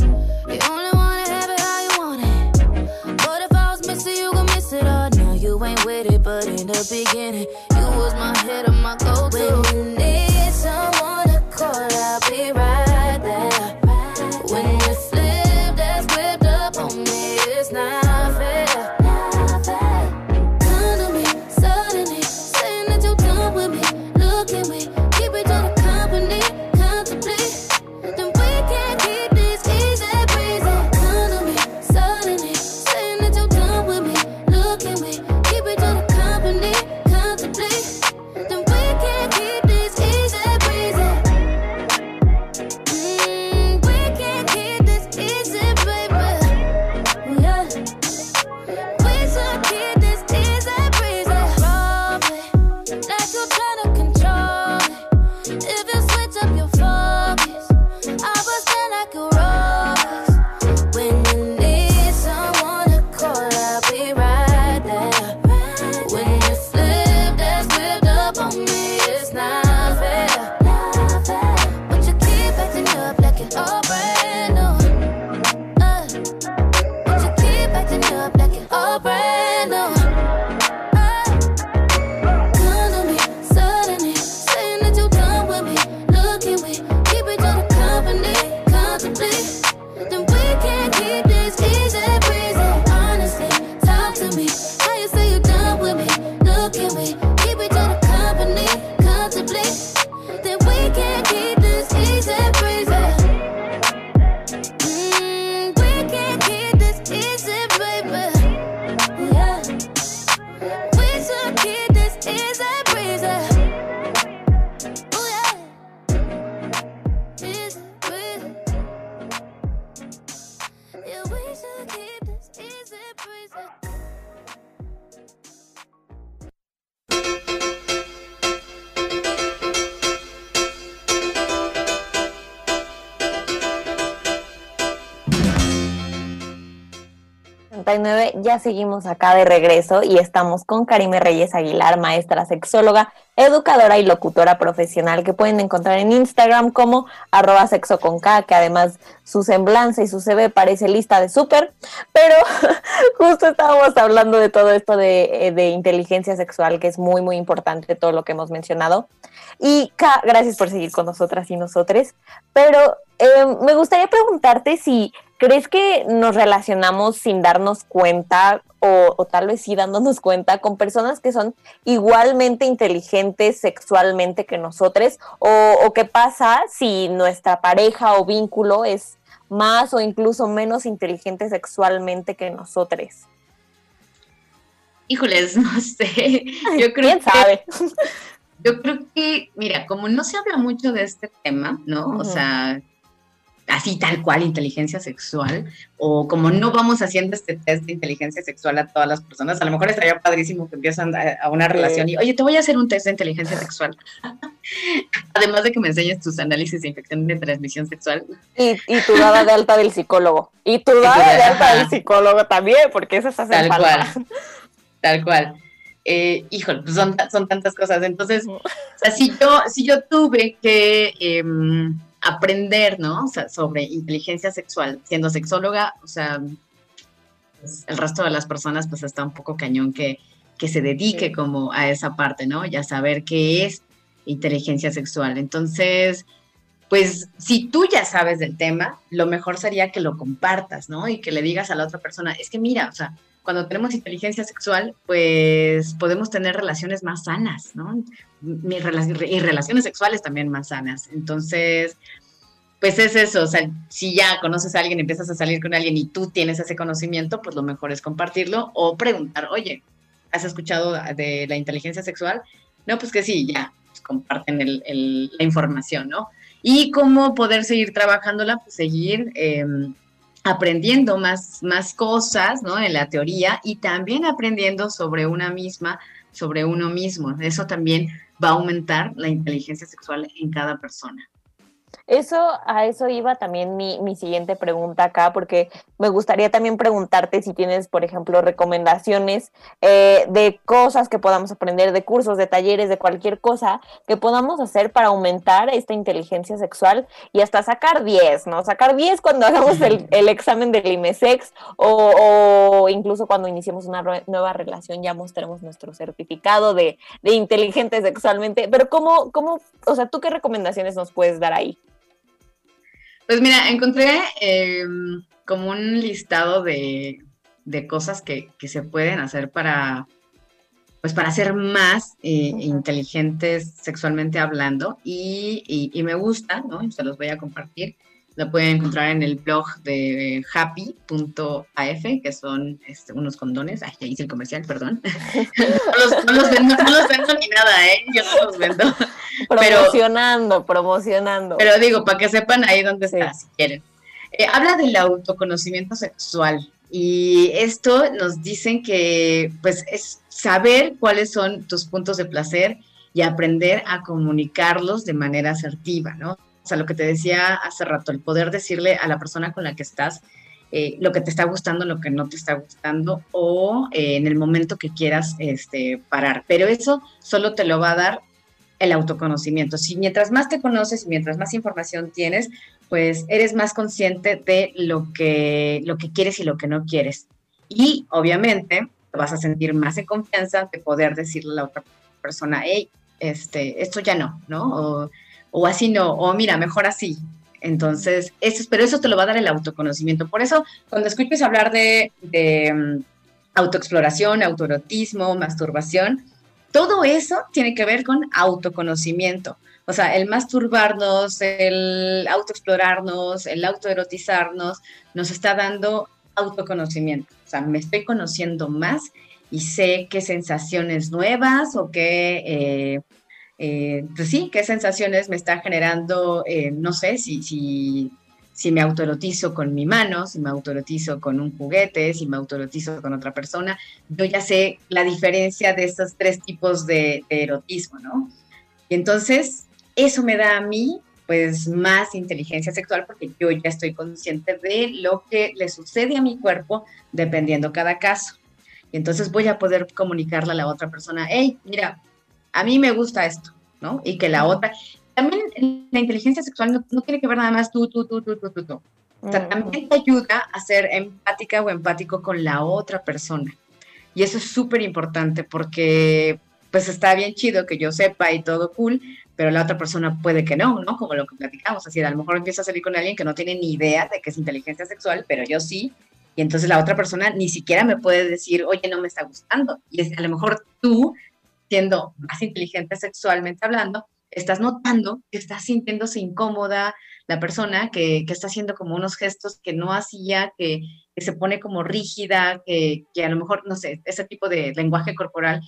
You only wanna have it how you want it. But if I was missing, you gon' miss it all. Now you ain't with it, but in the beginning, you was my head and my go-to. When you need seguimos acá de regreso y estamos con Karime Reyes Aguilar, maestra sexóloga, educadora y locutora profesional que pueden encontrar en Instagram como arroba sexo con K, que además su semblanza y su CV parece lista de súper, pero justo estábamos hablando de todo esto de, de inteligencia sexual, que es muy, muy importante todo lo que hemos mencionado. Y K, gracias por seguir con nosotras y nosotres, pero eh, me gustaría preguntarte si ¿Crees que nos relacionamos sin darnos cuenta o, o, tal vez sí dándonos cuenta con personas que son igualmente inteligentes sexualmente que nosotros? O, ¿O qué pasa si nuestra pareja o vínculo es más o incluso menos inteligente sexualmente que nosotros? Híjoles, no sé. Yo creo ¿Quién que, sabe? Yo creo que, mira, como no se habla mucho de este tema, ¿no? O sea, así tal cual inteligencia sexual, o como no vamos haciendo este test de inteligencia sexual a todas las personas, a lo mejor estaría padrísimo que empiezan a, a una relación y, oye, te voy a hacer un test de inteligencia sexual. Además de que me enseñes tus análisis de infección de transmisión sexual. Y, y tu dada de alta del psicólogo. Y tu dada de alta del psicólogo también, porque esas hacen Tal falta. cual. Tal cual. Eh, híjole, pues son, son tantas cosas. Entonces, o sea, si yo, si yo tuve que em, aprender, ¿no? O sea, sobre inteligencia sexual, siendo sexóloga, o sea, pues, el resto de las personas, pues está un poco cañón que, que se dedique Sí. como a esa parte, ¿no? Ya saber qué es inteligencia sexual. Entonces, pues si tú ya sabes del tema, lo mejor sería que lo compartas, ¿no? Y que le digas a la otra persona, es que mira, o sea, cuando tenemos inteligencia sexual, pues podemos tener relaciones más sanas, ¿no? Y relaciones sexuales también más sanas. Entonces, pues es eso, o sea, si ya conoces a alguien, empiezas a salir con alguien y tú tienes ese conocimiento, pues lo mejor es compartirlo o preguntar, oye, ¿has escuchado de la inteligencia sexual? No, pues que sí, ya, pues comparten el- el- la información, ¿no? Y cómo poder seguir trabajándola, pues seguir eh, aprendiendo más, más cosas, ¿no? En la teoría y también aprendiendo sobre una misma, sobre uno mismo. Eso también va a aumentar la inteligencia sexual en cada persona. Eso, a eso iba también mi, mi siguiente pregunta acá, porque me gustaría también preguntarte si tienes, por ejemplo, recomendaciones eh, de cosas que podamos aprender, de cursos, de talleres, de cualquier cosa que podamos hacer para aumentar esta inteligencia sexual y hasta sacar 10, ¿no? Sacar 10 cuando hagamos el, el examen del IMESEX o, o incluso cuando iniciemos una nueva relación ya mostremos nuestro certificado de, de inteligente sexualmente. Pero ¿cómo, cómo, o sea, tú qué recomendaciones nos puedes dar ahí? Pues mira, encontré eh, como un listado de, de cosas que, que se pueden hacer para, pues para ser más eh, inteligentes sexualmente hablando y, y- y me gusta, ¿no? Se los voy a compartir. Lo pueden encontrar en el blog de happy.af, que son este, unos condones. Ay, ya hice el comercial, perdón. no, los, no los vendo, no los vendo ni nada, ¿eh? Yo no los vendo. Pero- Promocionando, promocionando. Pero digo, para que sepan ahí dónde Sí. está, si quieren. Eh, habla del autoconocimiento sexual y esto nos dicen que pues es saber cuáles son tus puntos de placer y aprender a comunicarlos de manera asertiva, ¿no? O sea, lo que te decía hace rato, el poder decirle a la persona con la que estás eh, lo que te está gustando, lo que no te está gustando o eh, en el momento que quieras este, parar. Pero eso solo te lo va a dar el autoconocimiento. Si mientras más te conoces y mientras más información tienes, pues eres más consciente de lo que, lo que quieres y lo que no quieres. Y obviamente te vas a sentir más en confianza de poder decirle a la otra persona, hey, este, esto ya no, ¿no? O, o así no, o mira, mejor así. Entonces, eso, pero eso te lo va a dar el autoconocimiento. Por eso, cuando escuches hablar de, de mm, autoexploración, autoerotismo, masturbación, todo eso tiene que ver con autoconocimiento. O sea, el masturbarnos, el autoexplorarnos, el autoerotizarnos, nos está dando autoconocimiento. O sea, me estoy conociendo más y sé qué sensaciones nuevas o qué, eh, eh, pues sí, qué sensaciones me está generando, eh, no sé, si, si, si me autoerotizo con mi mano, si me autoerotizo con un juguete, si me autoerotizo con otra persona. Yo ya sé la diferencia de estos tres tipos de, de erotismo, ¿no? Y entonces, eso me da a mí, pues, más inteligencia sexual porque yo ya estoy consciente de lo que le sucede a mi cuerpo dependiendo cada caso. Y entonces voy a poder comunicarle a la otra persona, hey, mira, a mí me gusta esto, ¿no? Y que la otra... También la inteligencia sexual no, no tiene que ver nada más tú, tú, tú, tú, tú, tú, tú. O sea, Mm, también te ayuda a ser empática o empático con la otra persona. Y eso es súper importante porque pues está bien chido que yo sepa y todo cool, pero la otra persona puede que no, ¿no? Como lo que platicamos, así, a lo mejor empieza a salir con alguien que no tiene ni idea de que es inteligencia sexual, pero yo sí, y entonces la otra persona ni siquiera me puede decir, oye, no me está gustando. Y es, a lo mejor tú, siendo más inteligente sexualmente hablando, estás notando que está sintiéndose incómoda la persona, que, que está haciendo como unos gestos que no hacía, que, que se pone como rígida, que, que, a lo mejor, no sé, ese tipo de lenguaje corporal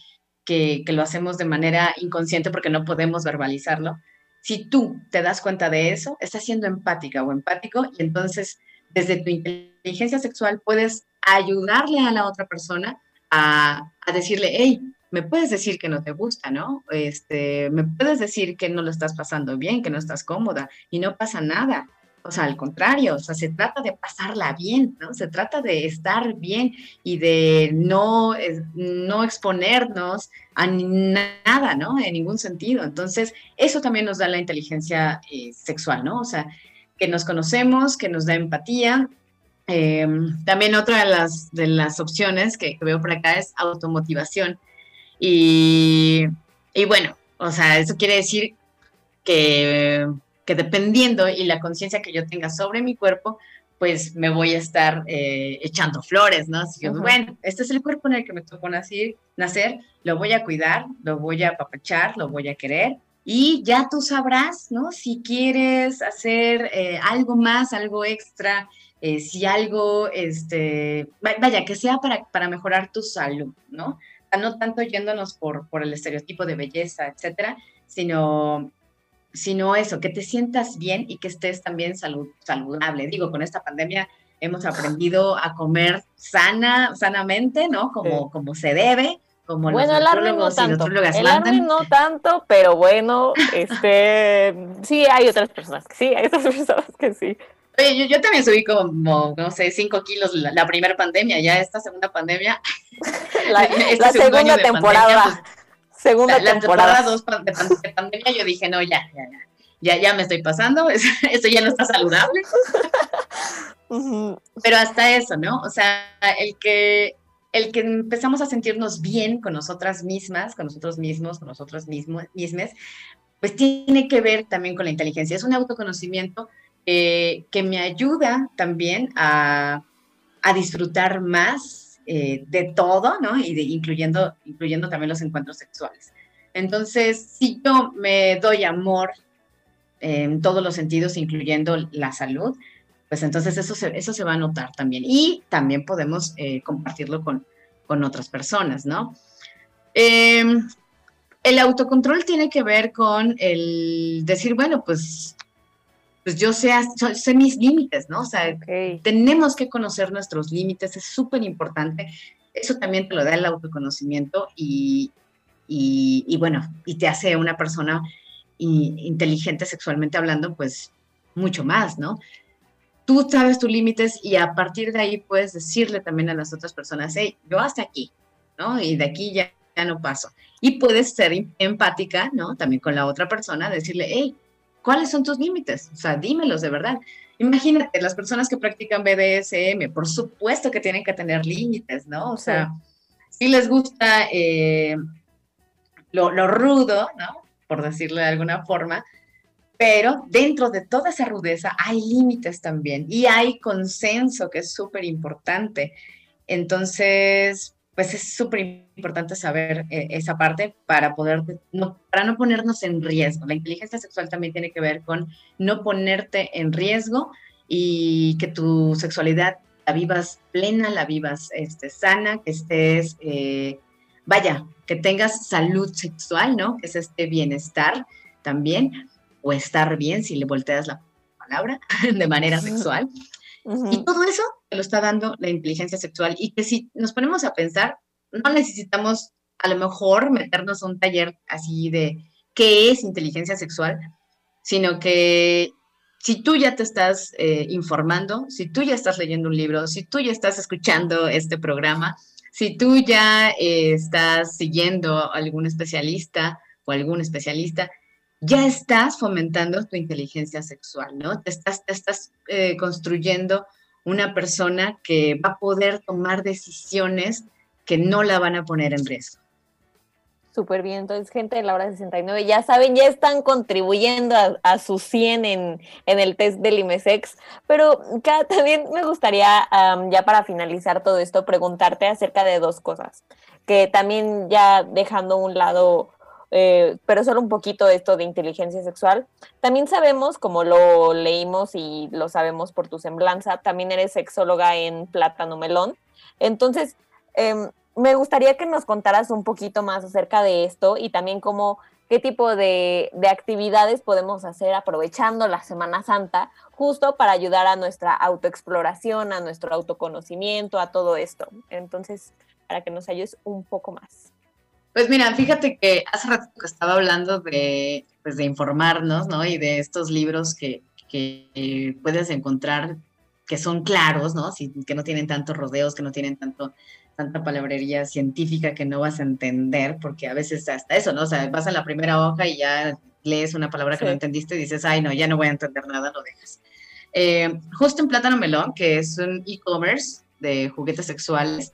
que, lo hacemos de manera inconsciente porque no podemos verbalizarlo. Si tú te das cuenta de eso, estás siendo empática o empático y entonces desde tu inteligencia sexual puedes ayudarle a la otra persona a, a decirle, hey, me puedes decir que no te gusta, ¿no? Este, me puedes decir que no lo estás pasando bien, que no estás cómoda y no pasa nada. O sea, al contrario, o sea, se trata de pasarla bien, ¿no? Se trata de estar bien y de no, no exponernos a nada, ¿no? En ningún sentido. Entonces, eso también nos da la inteligencia eh, sexual, ¿no? O sea, que nos conocemos, que nos da empatía. Eh, también otra de las, de las opciones que veo por acá es automotivación. Y, y bueno, o sea, eso quiere decir que, que dependiendo y la conciencia que yo tenga sobre mi cuerpo, pues me voy a estar eh, echando flores, ¿no? Así que, bueno, este es el cuerpo en el que me tocó nacer, nacer, lo voy a cuidar, lo voy a apapachar, lo voy a querer. Y ya tú sabrás, ¿no? Si quieres hacer eh, algo más, algo extra, eh, si algo, este, va- vaya, que sea para, para mejorar tu salud, ¿no? No tanto yéndonos por, por el estereotipo de belleza, etcétera, sino, sino eso, que te sientas bien y que estés también salud, saludable. Digo, con esta pandemia hemos aprendido a comer sana, sanamente, ¿no? Como, Sí. como se debe, como Bueno, el Armin no tanto. El. Armin no tanto, pero bueno, este, sí hay otras personas que sí, hay otras personas que sí. Oye, yo, yo también subí como, no sé, 5 kilos la, la primera pandemia, ya esta segunda pandemia. La, este la segunda temporada, pandemia, pues, segunda la, la temporada. temporada 2 de, pan- de pandemia, yo dije, no, ya, ya, ya, ya, ya me estoy pasando, es- esto ya no está saludable. Pero hasta eso, ¿no? O sea, el que, el que empezamos a sentirnos bien con nosotras mismas, con nosotros mismos, con nosotros mismos, mismes, pues tiene que ver también con la inteligencia. Es un autoconocimiento eh, que me ayuda también a, disfrutar más eh, de todo, ¿no? Y de, incluyendo, incluyendo también los encuentros sexuales. Entonces, si yo me doy amor en todos los sentidos, incluyendo la salud, pues entonces eso se, eso se va a notar también. Y también podemos eh, compartirlo con, con otras personas, ¿no? Eh, el autocontrol tiene que ver con el decir, bueno, pues, pues yo sé, sé mis límites, ¿no? O sea, tenemos que conocer nuestros límites, es súper importante. Eso también te lo da el autoconocimiento y, y, y bueno, y te hace una persona inteligente sexualmente hablando, pues mucho más, ¿no? Tú sabes tus límites y a partir de ahí puedes decirle también a las otras personas, hey, yo hasta aquí, ¿no? Y de aquí ya, ya no paso. Y puedes ser em- empática, ¿no? También con la otra persona, decirle, hey, ¿cuáles son tus límites? O sea, dímelos de verdad. Imagínate, las personas que practican BDSM, por supuesto que tienen que tener límites, ¿no? O sea, si les gusta eh, lo, lo rudo, ¿no? Por decirlo de alguna forma, pero dentro de toda esa rudeza hay límites también y hay consenso, que es súper importante. Entonces, pues es súper importante saber eh, esa parte para poder, no, para no ponernos en riesgo. La inteligencia sexual también tiene que ver con no ponerte en riesgo y que tu sexualidad la vivas plena, la vivas este, sana, que estés, eh, vaya, que tengas salud sexual, ¿no? Que es este bienestar también, o estar bien si le volteas la palabra de manera sexual. Y todo eso lo está dando la inteligencia sexual y que si nos ponemos a pensar, no necesitamos a lo mejor meternos a un taller así de qué es inteligencia sexual, sino que si tú ya te estás eh, informando, si tú ya estás leyendo un libro, si tú ya estás escuchando este programa, si tú ya eh, estás siguiendo a algún especialista o algún especialista, ya estás fomentando tu inteligencia sexual, ¿no? Te estás, te estás eh, construyendo una persona que va a poder tomar decisiones que no la van a poner en riesgo. Súper bien, entonces gente de la hora 69, ya saben, ya están contribuyendo a, a su 100 en, en el test del IMESEX, pero Kat, también me gustaría, am, ya para finalizar todo esto, preguntarte acerca de dos cosas, que también ya dejando a un lado, eh, pero solo un poquito esto de inteligencia sexual, también sabemos, como lo leímos y lo sabemos por tu semblanza, también eres sexóloga en Plátano Melón, entonces... em, me gustaría que nos contaras un poquito más acerca de esto y también cómo, qué tipo de, de actividades podemos hacer aprovechando la Semana Santa, justo para ayudar a nuestra autoexploración, a nuestro autoconocimiento, a todo esto. Entonces, para que nos ayudes un poco más. Pues mira, fíjate que hace rato que estaba hablando de, pues de informarnos, ¿no? Y de estos libros que, que eh, puedes encontrar que son claros, ¿no? Que no tienen tantos rodeos, que no tienen tanto, tanta palabrería científica que no vas a entender, porque a veces hasta eso, ¿no? O sea, vas a la primera hoja y ya lees una palabra que Sí. no entendiste y dices, ay, no, ya no voy a entender nada, lo dejas. Eh, justo en Plátano Melón, que es un e-commerce de juguetes sexuales,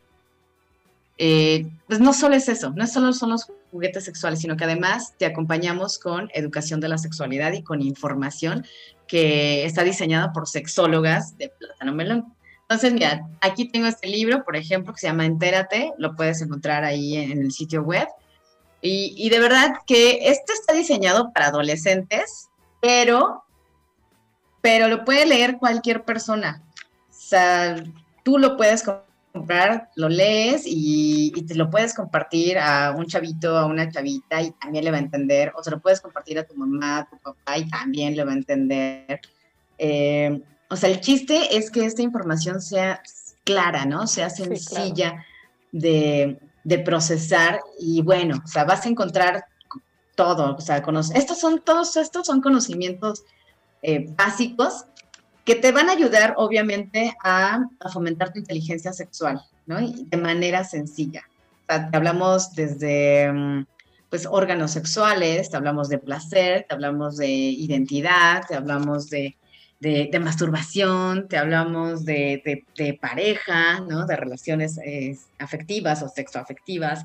eh, pues no solo es eso, no solo son los juguetes sexuales, sino que además te acompañamos con educación de la sexualidad y con información que está diseñado por sexólogas de Plátano Melón. Entonces, mira, aquí tengo este libro, por ejemplo, que se llama Entérate, lo puedes encontrar ahí en el sitio web. Y, y de verdad que este está diseñado para adolescentes, pero, pero lo puede leer cualquier persona. O sea, tú lo puedes comprar, lo lees y, y te lo puedes compartir a un chavito, a una chavita y también le va a entender, o se lo puedes compartir a tu mamá, a tu papá y también le va a entender. Eh, o sea, el chiste es que esta información sea clara, ¿no? Sea claro. sencilla de, de procesar y bueno, o sea, vas a encontrar todo, o sea, estos son todos estos son conocimientos eh, básicos que te van a ayudar, obviamente, a, fomentar tu inteligencia sexual, ¿no? Y de manera sencilla. O sea, te hablamos desde, mm, pues, órganos sexuales, te hablamos de placer, te hablamos de identidad, te hablamos de, masturbación, te hablamos de, pareja, ¿no? De relaciones eh, afectivas o sexoafectivas,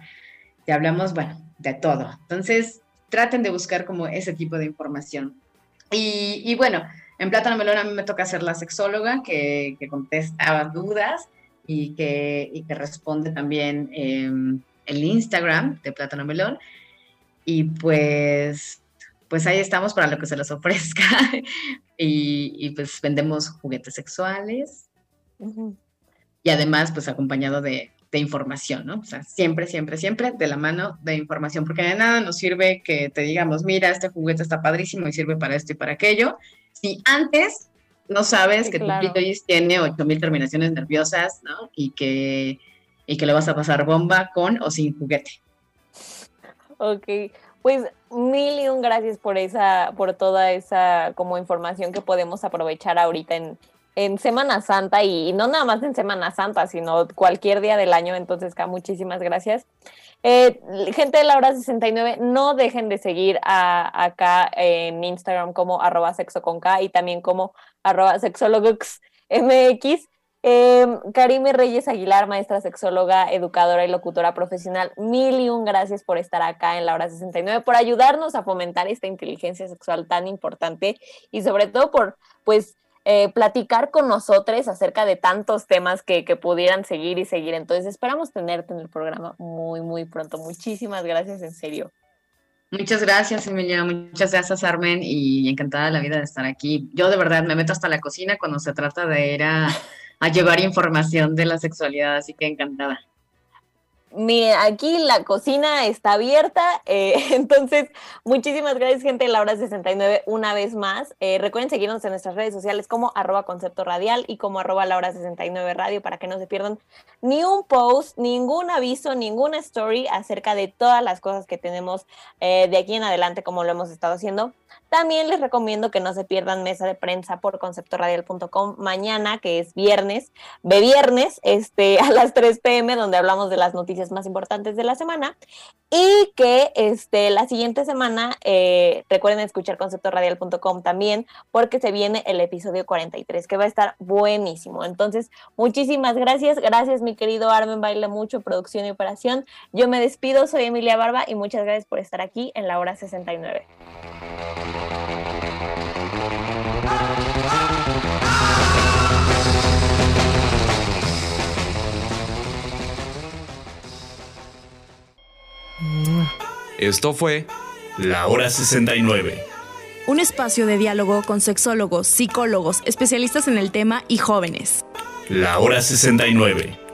te hablamos, bueno, de todo. Entonces, traten de buscar como ese tipo de información. Y bueno, en Plátano Melón a mí me toca ser la sexóloga que, que contesta dudas y que, y que responde también em, el Instagram de Plátano Melón. Y pues, pues ahí estamos para lo que se les ofrezca. y, y pues vendemos juguetes sexuales y además pues acompañado de, de información, ¿no? O sea, siempre, siempre, siempre de la mano de información, porque de nada nos sirve que te digamos, mira, este juguete está padrísimo y sirve para esto y para aquello, si antes no sabes Sí, que claro. tu clítoris tiene 8000 terminaciones nerviosas, ¿no? Y que, y que le vas a pasar bomba con o sin juguete. Ok, pues mil y un gracias por esa, por toda esa como información que podemos aprovechar ahorita en, en Semana Santa y, no nada más en Semana Santa, sino cualquier día del año. Entonces, Ka, muchísimas gracias. Eh, gente de la hora 69, no dejen de seguir a, acá en Instagram como arroba sexo con K y también como arroba. Eh, Karime Reyes Aguilar, maestra sexóloga, educadora y locutora profesional, mil y un gracias por estar acá en la hora 69, por ayudarnos a fomentar esta inteligencia sexual tan importante y sobre todo por, pues, eh, platicar con nosotros acerca de tantos temas que, pudieran seguir y seguir. Entonces, esperamos tenerte en el programa muy, muy pronto. Muchísimas gracias, en serio. Muchas gracias, Emilia. Muchas gracias, Armen. Y encantada la vida de estar aquí. Yo de verdad me meto hasta la cocina cuando se trata de ir a llevar información de la sexualidad, así que encantada. Miren, aquí la cocina está abierta, eh, entonces muchísimas gracias gente de la hora 69 una vez más. Eh, recuerden seguirnos en nuestras redes sociales como arroba concepto radial y como arroba la hora 69 radio para que no se pierdan ni un post, ningún aviso, ninguna story acerca de todas las cosas que tenemos eh, de aquí en adelante como lo hemos estado haciendo. También les recomiendo que no se pierdan mesa de prensa por conceptoradial.com mañana, que es viernes, de viernes, este, a las 3 pm, donde hablamos de las noticias más importantes de la semana. Y que este, la siguiente semana, eh, recuerden escuchar conceptoradial.com también, porque se viene el episodio 43, que va a estar buenísimo. Entonces, muchísimas gracias. Gracias, mi querido Armen Baile Mucho, producción y operación. Yo me despido, soy Emilia Barba y muchas gracias por estar aquí en la hora 69. Esto fue La Hora 69. Un espacio de diálogo con sexólogos, psicólogos, especialistas en el tema y jóvenes. La Hora 69.